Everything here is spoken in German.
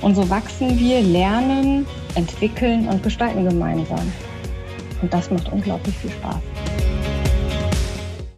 Und so wachsen wir, lernen, entwickeln und gestalten gemeinsam. Und das macht unglaublich viel Spaß.